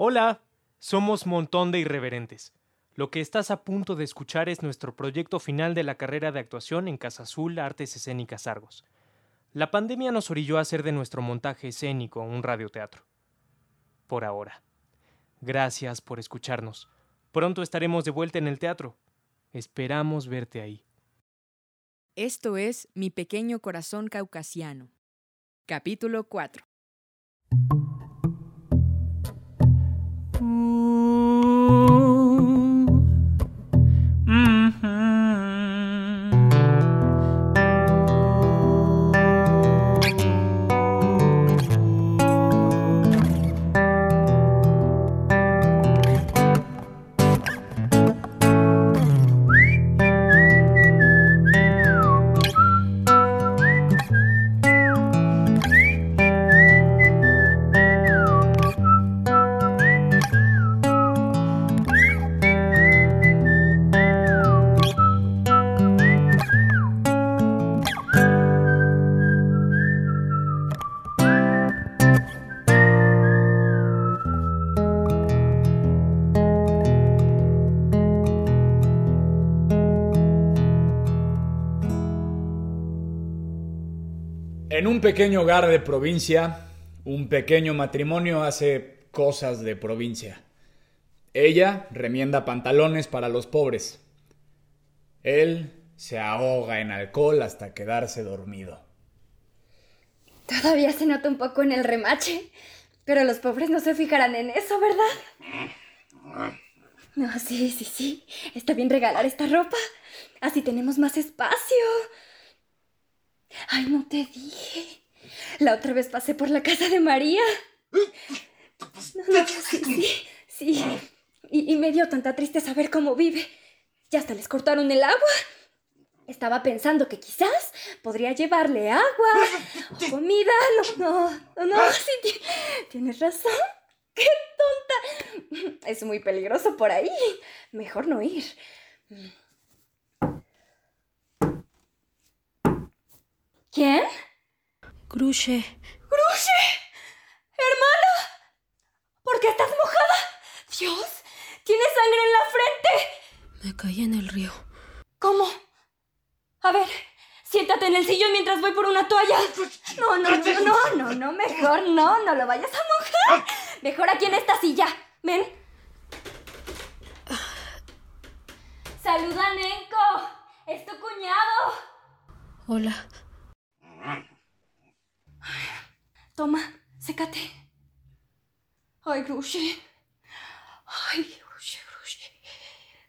Hola, somos Montón de Irreverentes. Lo que estás a punto de escuchar es nuestro proyecto final de la carrera de actuación en Casa Azul Artes Escénicas Argos. La pandemia nos orilló a hacer de nuestro montaje escénico un radioteatro. Por ahora. Gracias por escucharnos. Pronto estaremos de vuelta en el teatro. Esperamos verte ahí. Esto es Mi pequeño corazón caucasiano. Capítulo 4. Pequeño hogar de provincia, un pequeño matrimonio hace cosas de provincia. Ella remienda pantalones para los pobres. Él se ahoga en alcohol hasta quedarse dormido. Todavía se nota un poco en el remache, pero los pobres no se fijarán en eso, ¿verdad? No, sí, sí, sí. Está bien regalar esta ropa. Así tenemos más espacio. Ay, no te dije. La otra vez pasé por la casa de María. No, no, sí, sí, sí. Y, y me dio tanta tristeza ver cómo vive. Ya hasta les cortaron el agua. Estaba pensando que quizás podría llevarle agua o comida. No, no, no, no, sí, ti- tienes razón. ¡Qué tonta! Es muy peligroso por ahí. Mejor no ir. ¿Quién? Gruche, ¡Gruche! ¡Hermana! ¿Por qué estás mojada? ¡Dios! ¿Tienes sangre en la frente? me caí en el río. ¿Cómo? A ver, siéntate en el sillón mientras voy por una toalla. No, no, no, no, no, no, mejor no, no lo vayas a mojar. Mejor aquí en esta silla. Ven. Saluda, Nenko. Es tu cuñado. Hola, Toma, sécate. Ay, Gruche. Ay, Gruche, Gruche.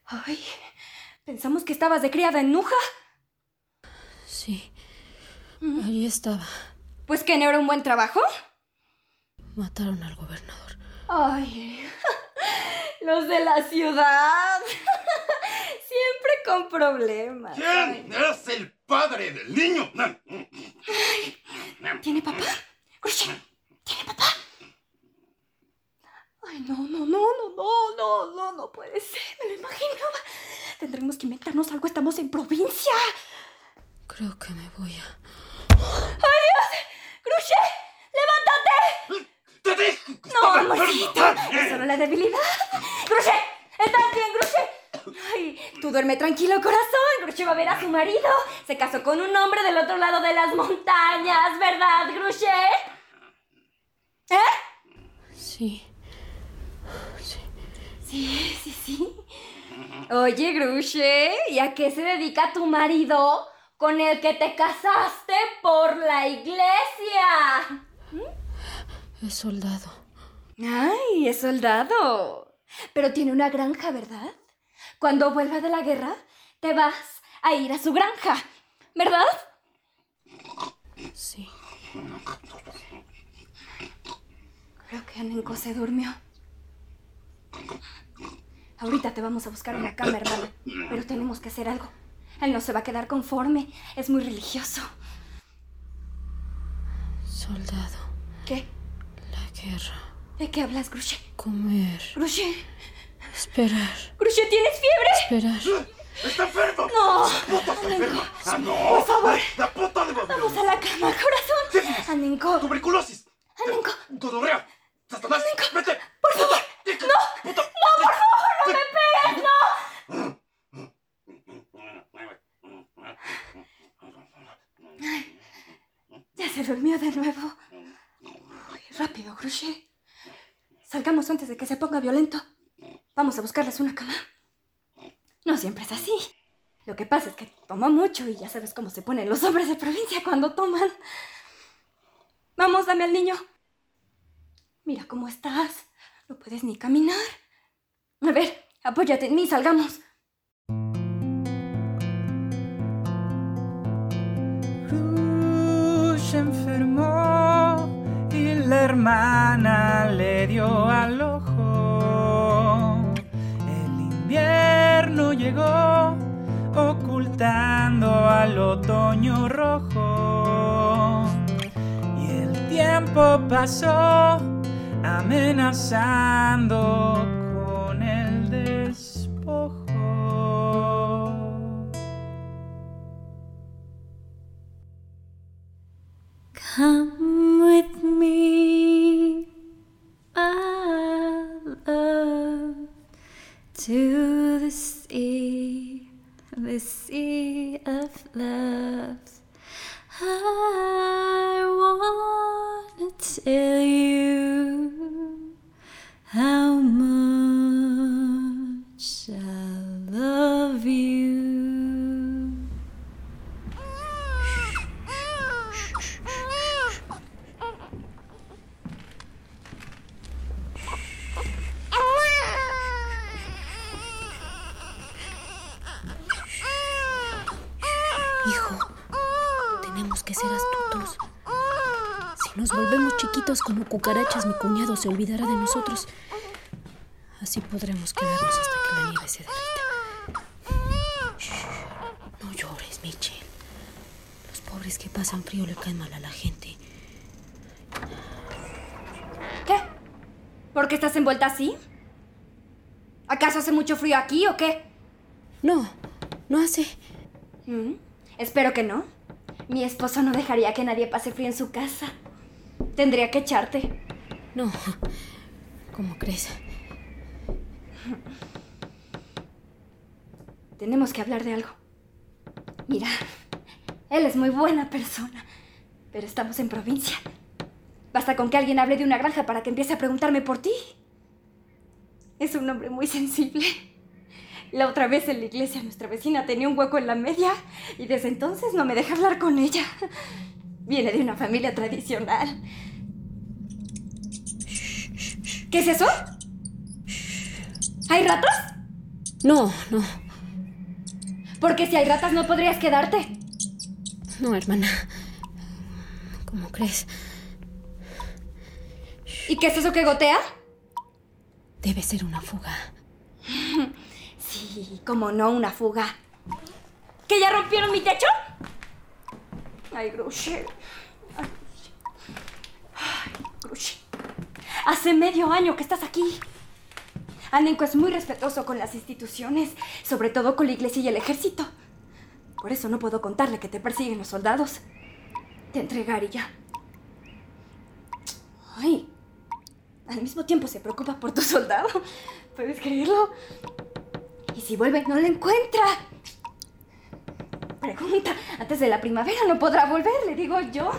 Ay, pensamos que estabas de criada en Nuja. sí. Allí estaba. Pues que no era un buen trabajo. Mataron al gobernador. Ay, los de la ciudad. Siempre con problemas. ¿Quién es el padre del niño? ¿Tiene papá? Gruche, ¿tiene papá? Ay, no, no, no, no, no, no, no, no puede ser, me lo imaginaba. Tendremos que inventarnos algo, estamos en provincia. Creo que me voy a... ¡Gruche! ¡Levántate! ¡Te que No, amorcito, es solo la debilidad. ¡Gruche! ¿Estás bien, Gruche? Ay, tú duerme tranquilo, corazón. Gruche va a ver a su marido. Se casó con un hombre del otro lado de las montañas, ¿verdad, Gruche? ¿Eh? Sí. Sí. Sí, sí, sí. Oye, Gruche, ¿y a qué se dedica tu marido con el que te casaste por la iglesia? Es soldado. Ay, es soldado. Pero tiene una granja, ¿verdad? Cuando vuelva de la guerra, te vas a ir a su granja, ¿verdad? Sí. Creo que Anenko se durmió. Ahorita te vamos a buscar una cama, hermana. Pero tenemos que hacer algo. Él no se va a quedar conforme. Es muy religioso. Soldado. ¿Qué? La guerra. ¿De qué hablas, Gruche? Comer. Gruche. Esperar. Crucio, ¿tienes fiebre? Esperar. ¡Está enfermo! ¡No! ¡Puta está enferma! ¡Ah, no! ¡Por favor! ¡La puta de ¡Vamos a la cama, corazón! ¡Sífilis! ¡Anenco! ¡Tuberculosis! ¡Anenco! ¡Gonorrea! ¡Satanás! ¡Anenco! ¡Vete! ¡Por favor! ¡No! ¡Puta! ¡No, por favor! ¡No me pegues! ¡No! Ay, ya se durmió de nuevo. Ay, rápido, Crochet. Salgamos antes de que se ponga violento. Vamos a buscarles una cama. No siempre es así. Lo que pasa es que toma mucho y ya sabes cómo se ponen los hombres de provincia cuando toman. Vamos, dame al niño. Mira cómo estás. No puedes ni caminar. A ver, apóyate en mí, salgamos. Rush enfermó y la hermana le dio al ocultando al otoño rojo. Y el tiempo pasó amenazando sea, the sea of love. I wanna tell you how much I love you. Chiquitos como cucarachas, mi cuñado se olvidará de nosotros. Así podremos quedarnos hasta que la nieve se derrita. Shh, No llores, Mitchell. Los pobres que pasan frío le caen mal a la gente. ¿Qué? ¿Por qué estás envuelta así? ¿Acaso hace mucho frío aquí o qué? No, no hace. Mm, Espero que no. Mi esposo no dejaría que nadie pase frío en su casa. Tendría que echarte. No. ¿Cómo crees? Tenemos que hablar de algo. Mira, él es muy buena persona, pero estamos en provincia. Basta con que alguien hable de una granja para que empiece a preguntarme por ti. Es un hombre muy sensible. La otra vez en la iglesia nuestra vecina tenía un hueco en la media y desde entonces no me deja hablar con ella. Viene de una familia tradicional. ¿Qué es eso? ¿Hay ratas? No, no, Porque si hay ratas no podrías quedarte. no, hermana. ¿Cómo crees? ¿Y qué es eso que gotea? Debe ser una fuga. Sí, como no, una fuga. ¿Que ya rompieron mi techo? Ay, Gruche. Ay, Ay, Gruche. Hace medio año que estás aquí. Anenco es muy respetuoso con las instituciones, sobre todo con la iglesia y el ejército. Por eso no puedo contarle que te persiguen los soldados. Te entregaría. Ay, al mismo tiempo se preocupa por tu soldado. ¿Puedes creerlo? Y si vuelve, no lo encuentra. Pregunta, antes de la primavera no podrá volver, le digo yo.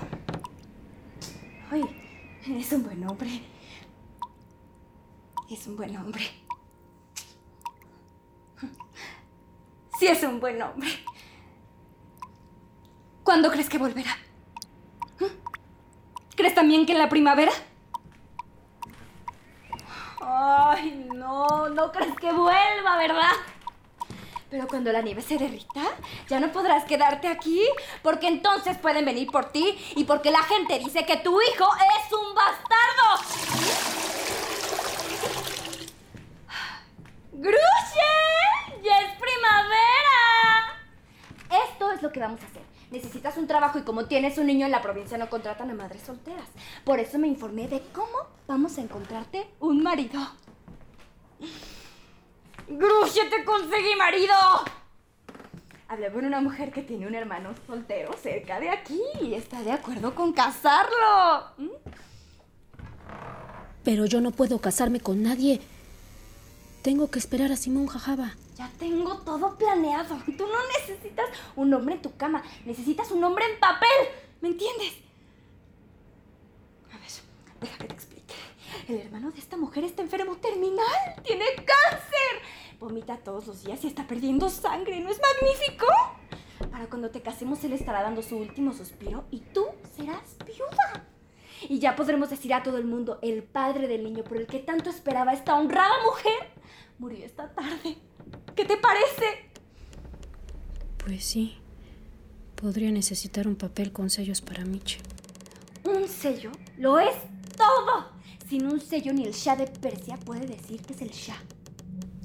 Ay, es un buen hombre. Es un buen hombre. Sí, es un buen hombre. ¿Cuándo crees que volverá? ¿Crees también que en la primavera? Ay, no, no crees que vuelva, ¿verdad? Pero cuando la nieve se derrita, ya no podrás quedarte aquí, porque entonces pueden venir por ti y porque la gente dice que tu hijo es un bastardo. ¡Gruche! ¡Ya es primavera! Esto es lo que vamos a hacer. Necesitas un trabajo y como tienes un niño en la provincia no contratan a madres solteras. Por eso me informé de cómo vamos a encontrarte un marido. ¡Gruche, te conseguí marido! Hablé con una mujer que tiene un hermano soltero cerca de aquí y está de acuerdo con casarlo. ¿Mm? Pero yo no puedo casarme con nadie. Tengo que esperar a Simón Jajaba. Ya tengo todo planeado. Tú no necesitas un hombre en tu cama, necesitas un hombre en papel. ¿Me entiendes? Deja que te explique. El hermano de esta mujer está enfermo terminal. Tiene cáncer. Vomita todos los días y está perdiendo sangre. ¿No es magnífico? Para cuando te casemos, él estará dando su último suspiro y tú serás viuda. Y ya podremos decir a todo el mundo, el padre del niño por el que tanto esperaba esta honrada mujer murió esta tarde. ¿Qué te parece? Pues sí. Podría necesitar un papel con sellos para Miche. Un sello lo es todo. Sin un sello ni el Shah de Persia puede decir que es el Shah.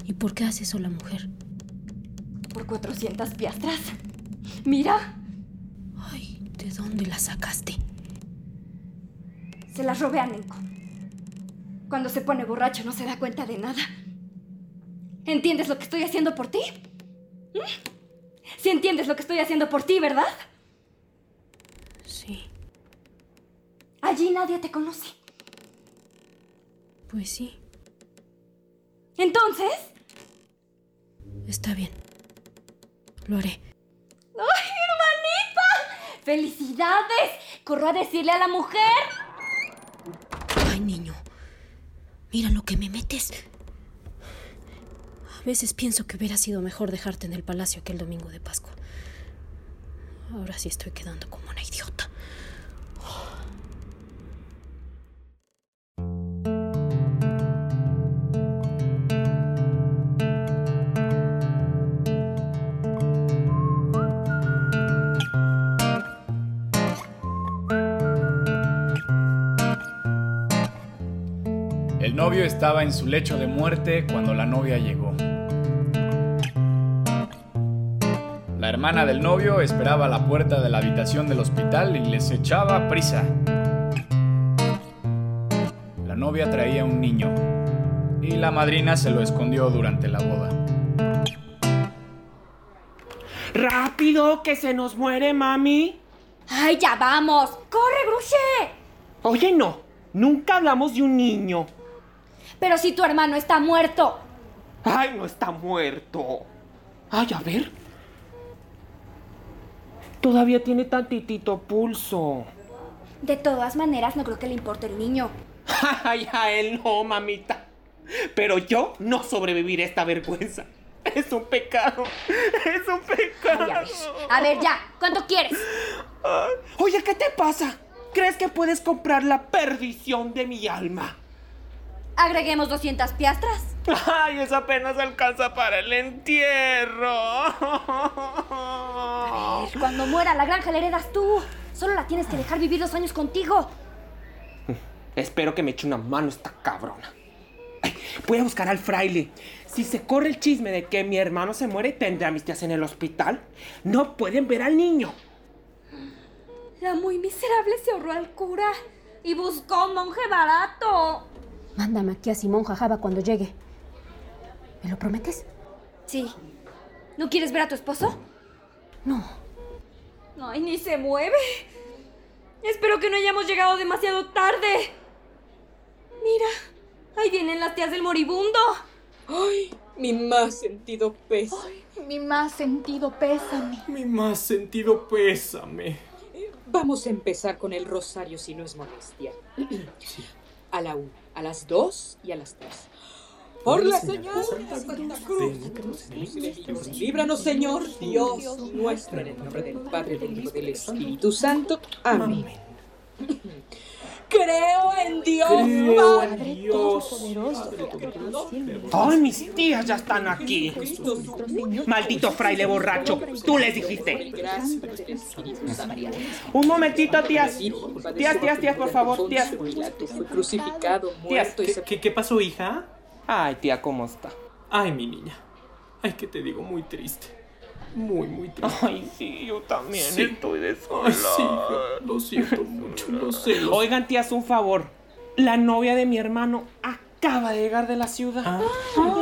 ¿Y por qué hace eso la mujer? Por 400 piastras. Mira, Ay, ¿de dónde la sacaste? se las robé a Nenko. Cuando se pone borracho no se da cuenta de nada. ¿Entiendes lo que estoy haciendo por ti? ¿Mm? Sí entiendes lo que estoy haciendo por ti, ¿verdad? Sí, Allí nadie te conoce. pues sí. Entonces... Está bien. Lo haré. ¡Ay, hermanita! ¡Felicidades! Corro a decirle a la mujer. Ay, niño. Mira lo que me metes. Veces pienso que hubiera sido mejor dejarte en el palacio aquel domingo de Pascua. Ahora sí estoy quedando como una idiota. El novio estaba en su lecho de muerte cuando la novia llegó. Hermana del novio esperaba a la puerta de la habitación del hospital y les echaba prisa. La novia traía un niño y la madrina se lo escondió durante la boda. ¡Rápido, que se nos muere, mami! ¡Ay, ya vamos! ¡Corre, Gruche! Oye, no, nunca hablamos de un niño. Pero si tu hermano está muerto. ¡Ay, no está muerto! ¡Ay, a ver! Todavía tiene tantitito pulso. De todas maneras, no creo que le importe el niño. ¡Ay, a él no, mamita! Pero yo no sobreviviré a esta vergüenza. Es un pecado. Es un pecado. Ay, a ver, a ver, ya. ¿Cuánto quieres? Oye, ¿qué te pasa? ¿Crees que puedes comprar la perdición de mi alma? Agreguemos 200 piastras. ¡Ay, eso apenas alcanza para el entierro! A ver, cuando muera la granja la heredas tú. Solo la tienes que dejar vivir dos años contigo. Espero que me eche una mano esta cabrona. Ay, voy a buscar al fraile. Si se corre el chisme de que mi hermano se muere, tendré a mis tías en el hospital. No pueden ver al niño. La muy miserable se ahorró al cura y buscó un monje barato. Mándame aquí a Simón Jajaba cuando llegue. ¿Me lo prometes? Sí. ¿No quieres ver a tu esposo? No. Ay, ni se mueve. Espero que no hayamos llegado demasiado tarde. Mira, ahí vienen las tías del moribundo. Ay, mi más sentido pésame. Mi más sentido pésame. Mi más sentido pésame. Vamos a empezar con el rosario si no es molestia. A la una, a las dos y a las tres. Por la señal de Santa Cruz, líbranos Señor Dios nuestro, en el nombre del Padre, del Hijo y del Espíritu Santo. Amén. Creo en Dios, Creo en Padre Dios, Todopoderoso. Padre Todopoderoso. ¡Ay, mis tías ya están aquí! ¡Maldito fraile borracho! ¡Tú les dijiste! Un momentito, tías. Tías, tías, tías, por favor, tías. Fue crucificado, Tías, muerto y ¿Qué, qué, qué pasó, hija? Ay, tía, ¿cómo está? Ay, mi niña. Ay, que te digo, muy triste. Muy, muy triste. Ay, sí, yo también Sí. estoy de Ay, sí, lo siento mucho, lo sé. Oigan, tías, un favor. La novia de mi hermano acaba de llegar de la ciudad. Ah.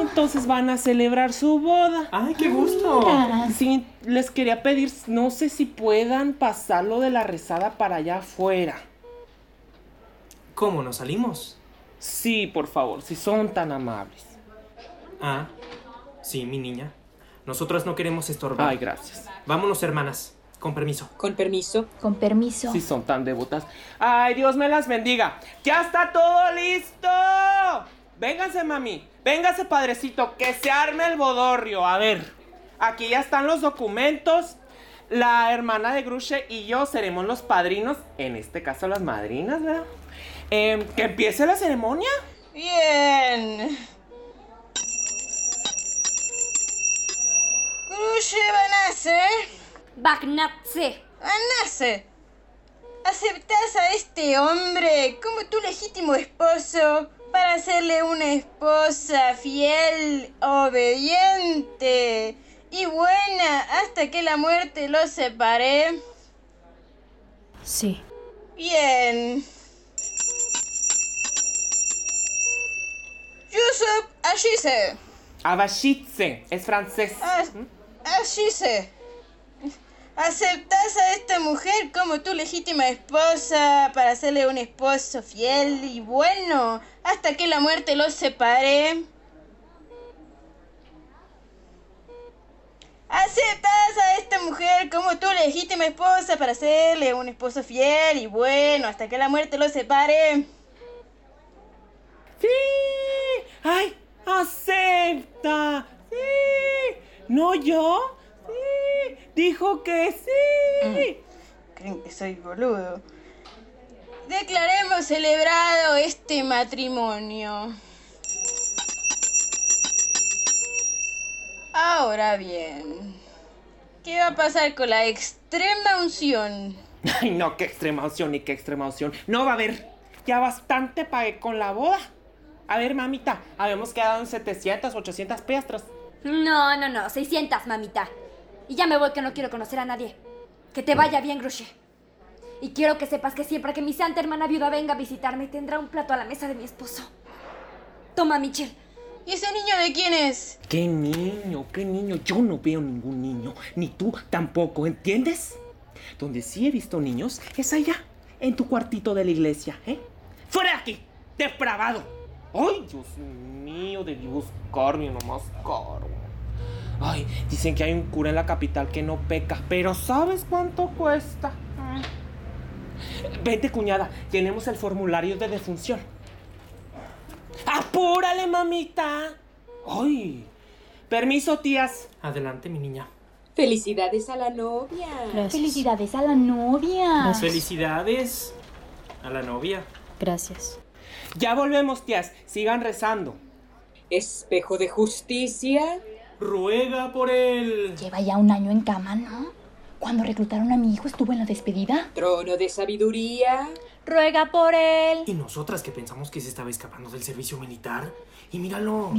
Entonces van a celebrar su boda. Ay, qué gusto. Sí, les quería pedir, no sé si puedan pasarlo de la rezada para allá afuera. ¿Cómo nos salimos? Sí, por favor, si son tan amables. Ah, sí, mi niña. Nosotras no queremos estorbar. Ay, gracias. Vámonos, hermanas. Con permiso. Con permiso. Con permiso. Si son tan devotas. Ay, Dios me las bendiga. ¡Ya está todo listo! Vénganse, mami. Véngase, padrecito, que se arme el bodorrio. A ver, aquí ya están los documentos. La hermana de Gruche y yo seremos los padrinos, en este caso las madrinas, ¿verdad? Em, que empiece la ceremonia. Bien. Banase. Bagnatse. Banase. ¿Aceptás a este hombre como tu legítimo esposo para hacerle una esposa fiel, obediente y buena hasta que la muerte los separe? Sí. Bien. Yusuf Ashise. Abashitse, es francés. Ashise. ¿Aceptás a esta mujer como tu legítima esposa para hacerle un esposo fiel y bueno hasta que la muerte los separe? ¿Aceptas a esta mujer como tu legítima esposa para hacerle un esposo fiel y bueno hasta que la muerte los separe? ¡Sí! ¡Ay! ¡Acepta! ¡Sí! ¿No yo? ¡Sí! ¡Dijo que sí! Creen que soy boludo. Declaremos celebrado este matrimonio. Ahora bien, ¿qué va a pasar con la extrema unción? Ay, no, qué extrema unción ni qué extrema unción. No va a haber. Ya bastante pagué con la boda. A ver, mamita, habíamos quedado en 700, 800 piastras. No, no, no, 600, mamita. Y ya me voy que no quiero conocer a nadie. Que te vaya bien, Gruche. Y quiero que sepas que siempre que mi santa hermana viuda venga a visitarme, tendrá un plato a la mesa de mi esposo. Toma, Michelle. ¿Y ese niño de quién es? ¿Qué niño? ¿Qué niño? Yo no veo ningún niño. Ni tú tampoco, ¿entiendes? Donde sí he visto niños es allá, en tu cuartito de la iglesia, ¿eh? ¡Fuera de aquí! ¡Depravado! ¡Ay, Dios mío! Debí buscarme nomás caro. Ay, dicen que hay un cura en la capital que no peca, pero ¿sabes cuánto cuesta? Vente, cuñada, tenemos el formulario de defunción. ¡Apúrale, mamita! ¡Ay! Permiso, tías. Adelante, mi niña. Felicidades a la novia. Felicidades a la novia. Felicidades a la novia. Gracias. Ya volvemos, tías. Sigan rezando. Espejo de justicia. Ruega por él. Lleva ya un año en cama, ¿no? Cuando reclutaron a mi hijo estuvo en la despedida. Trono de sabiduría. Ruega por él. Y nosotras que pensamos que se estaba escapando del servicio militar. Y míralo.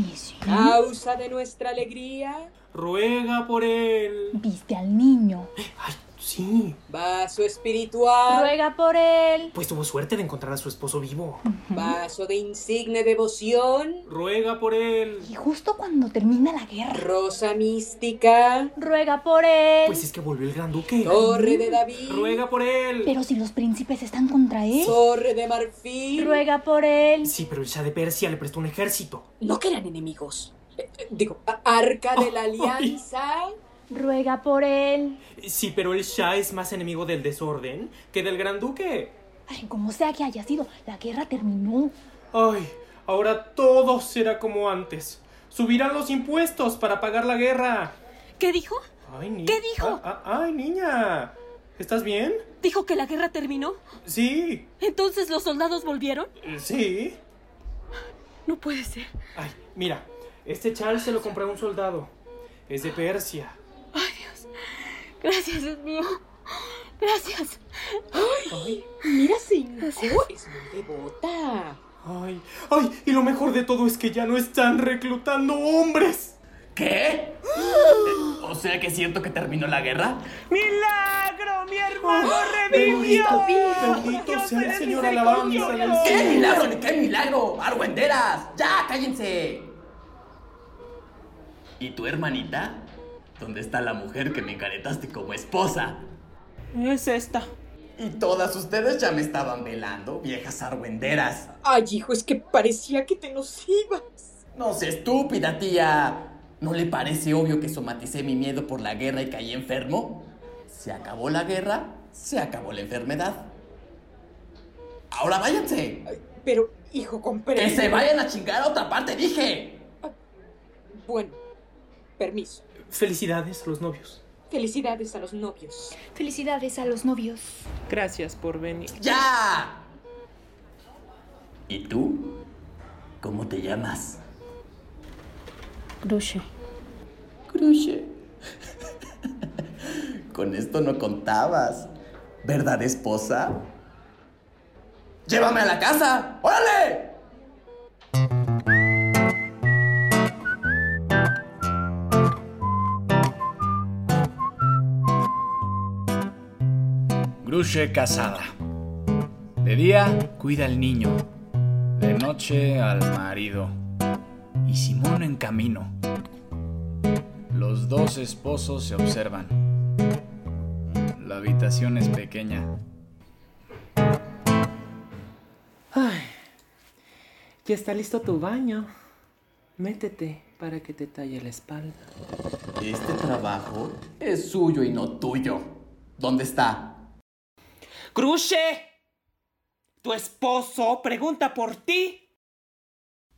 Causa de nuestra alegría. Ruega por él. Viste al niño. Ay, sí. Vaso espiritual. Ruega por él. Pues tuvo suerte de encontrar a su esposo vivo. Vaso de insigne devoción. Ruega por él. Y justo cuando termina la guerra. Rosa mística. Ruega por él. Pues es que volvió el gran duque. Torre de David. Ruega por él. Pero si los príncipes están contra él. Torre de marfil. Ruega por él. Sí, pero el Shah de Persia le prestó un ejército. No que eran enemigos. Eh, eh, digo, arca de la alianza. Ruega por él. Sí, pero el Shah es más enemigo del desorden que del gran duque. Ay, como sea que haya sido, la guerra terminó. Ay, ahora todo será como antes. Subirán los impuestos para pagar la guerra. ¿Qué dijo? Ay, ni- ¿Qué dijo? Ah, ah, ay, niña. ¿Estás bien? ¿Dijo que la guerra terminó? Sí. ¿Entonces los soldados volvieron? Eh, Sí. No puede ser. Ay, mira, este chal se lo compró a un soldado. Es de Persia. Gracias, Dios mío. Gracias. Ay, Mira, cinco. Es muy devota. ay, ay, y lo mejor de todo es que ya no están reclutando hombres. ¿Qué? O sea que siento que terminó la guerra. ¡Milagro! ¡Mi hermano Oh, revivió! bendito, bendito sea el Señor, alabanza del ¡Qué milagro, ni qué milagro! ¡Argüenderas! ¡Ya, cállense! ¿Y tu hermanita? ¿Dónde está la mujer que me encaretaste como esposa? Es esta. Y todas ustedes ya me estaban velando, viejas argüenderas. Ay, hijo, es que parecía que te nos ibas. No sé, estúpida, tía. ¿No le parece obvio que somaticé mi miedo por la guerra y caí enfermo? Se acabó la guerra, se acabó la enfermedad. Ahora váyanse. Pero, hijo, comprende. Que se vayan a chingar a otra parte, dije. Bueno, permiso. Felicidades a los novios. Felicidades a los novios. Felicidades a los novios. Gracias por venir. ¡Ya! ¿Y tú? ¿Cómo te llamas? Grushe. Grushe. Con esto no contabas. ¿Verdad, esposa? ¡Llévame a la casa! ¡Órale! Grushe casada. De día cuida al niño, de noche al marido. Y Simón en camino. Los dos esposos se observan. La habitación es pequeña. Ay, ya está listo tu baño. Métete para que te talle la espalda. Este trabajo es suyo y no tuyo. ¿Dónde está? ¡Grushe! Tu esposo pregunta por ti.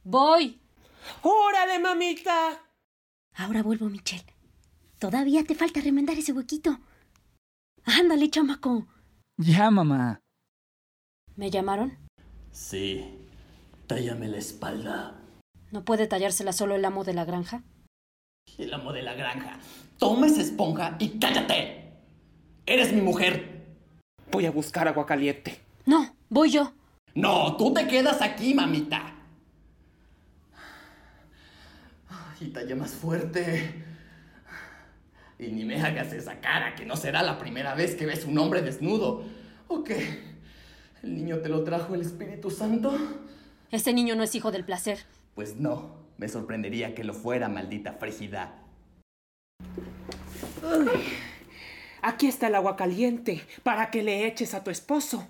Voy. ¡Órale, mamita! Ahora vuelvo, Michelle. Todavía te falta remendar ese huequito. Ándale, chamaco. Ya, mamá. ¿Me llamaron? Sí. Tállame la espalda. ¿No puede tallársela solo el amo de la granja? El amo de la granja. Toma esa esponja y cállate. Eres mi mujer. Voy a buscar agua caliente. No, voy yo. No, tú te quedas aquí, mamita. Y talla más fuerte. Y ni me hagas esa cara, que no será la primera vez que ves un hombre desnudo. ¿O qué? ¿El niño te lo trajo el Espíritu Santo? Ese niño no es hijo del placer. Pues no, me sorprendería que lo fuera, maldita frígida. Uy, aquí está el agua caliente para que le eches a tu esposo.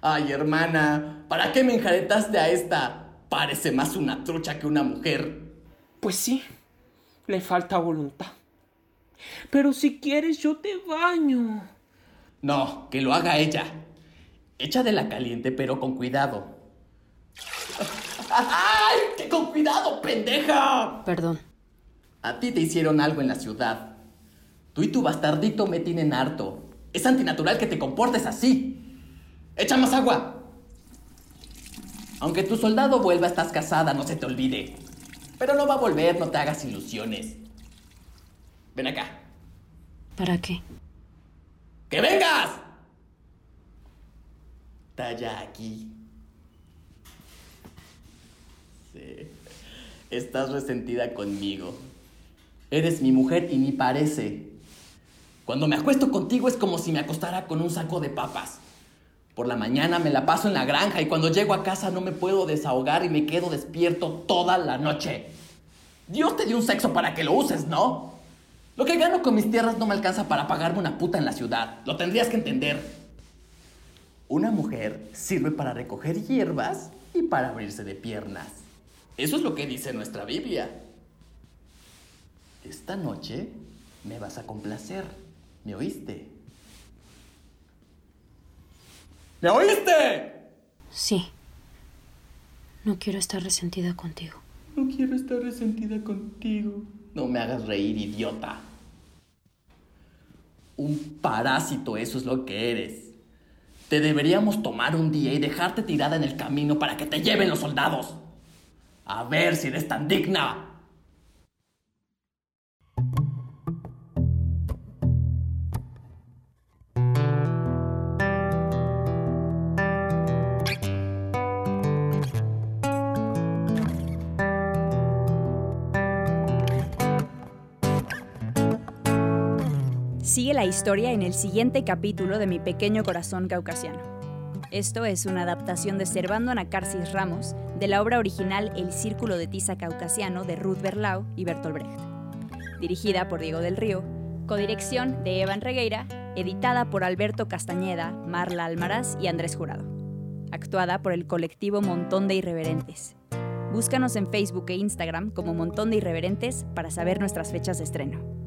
Ay, hermana, ¿para qué me enjaretaste a esta? Parece más una trucha que una mujer. Pues sí, le falta voluntad. Pero si quieres, yo te baño. No, que lo haga ella. Echa de la caliente, pero con cuidado. ¡Ay! ¡Que con cuidado, pendeja! Perdón. A ti te hicieron algo en la ciudad. Tú y tu bastardito me tienen harto. Es antinatural que te comportes así. Echa más agua. Aunque tu soldado vuelva, estás casada, no se te olvide. Pero no va a volver, no te hagas ilusiones. Ven acá. ¿Para qué? ¡Que vengas! Talla aquí. Sí. Estás resentida conmigo. Eres mi mujer y ni parece. Cuando me acuesto contigo es como si me acostara con un saco de papas. Por la mañana me la paso en la granja y cuando llego a casa no me puedo desahogar y me quedo despierto toda la noche. Dios te dio un sexo para que lo uses, ¿no? Lo que gano con mis tierras no me alcanza para pagarme una puta en la ciudad. Lo tendrías que entender. Una mujer sirve para recoger hierbas y para abrirse de piernas. Eso es lo que dice nuestra Biblia. Esta noche me vas a complacer. ¿Me oíste? ¿Me oíste? Sí. No quiero estar resentida contigo. No quiero estar resentida contigo. No me hagas reír, idiota. Un parásito, eso es lo que eres. Te deberíamos tomar un día y dejarte tirada en el camino para que te lleven los soldados. A ver si eres tan digna. Sigue la historia en el siguiente capítulo de Mi Pequeño Corazón Caucasiano. Esto es una adaptación de Servando Anacarsis Ramos de la obra original El Círculo de Tiza Caucasiano de Ruth Berlau y Bertolt Brecht. Dirigida por Diego del Río, codirección de Evan Regueira, editada por Alberto Castañeda, Marla Almaraz y Andrés Jurado. Actuada por el colectivo Montón de Irreverentes. Búscanos en Facebook e Instagram como Montón de Irreverentes para saber nuestras fechas de estreno.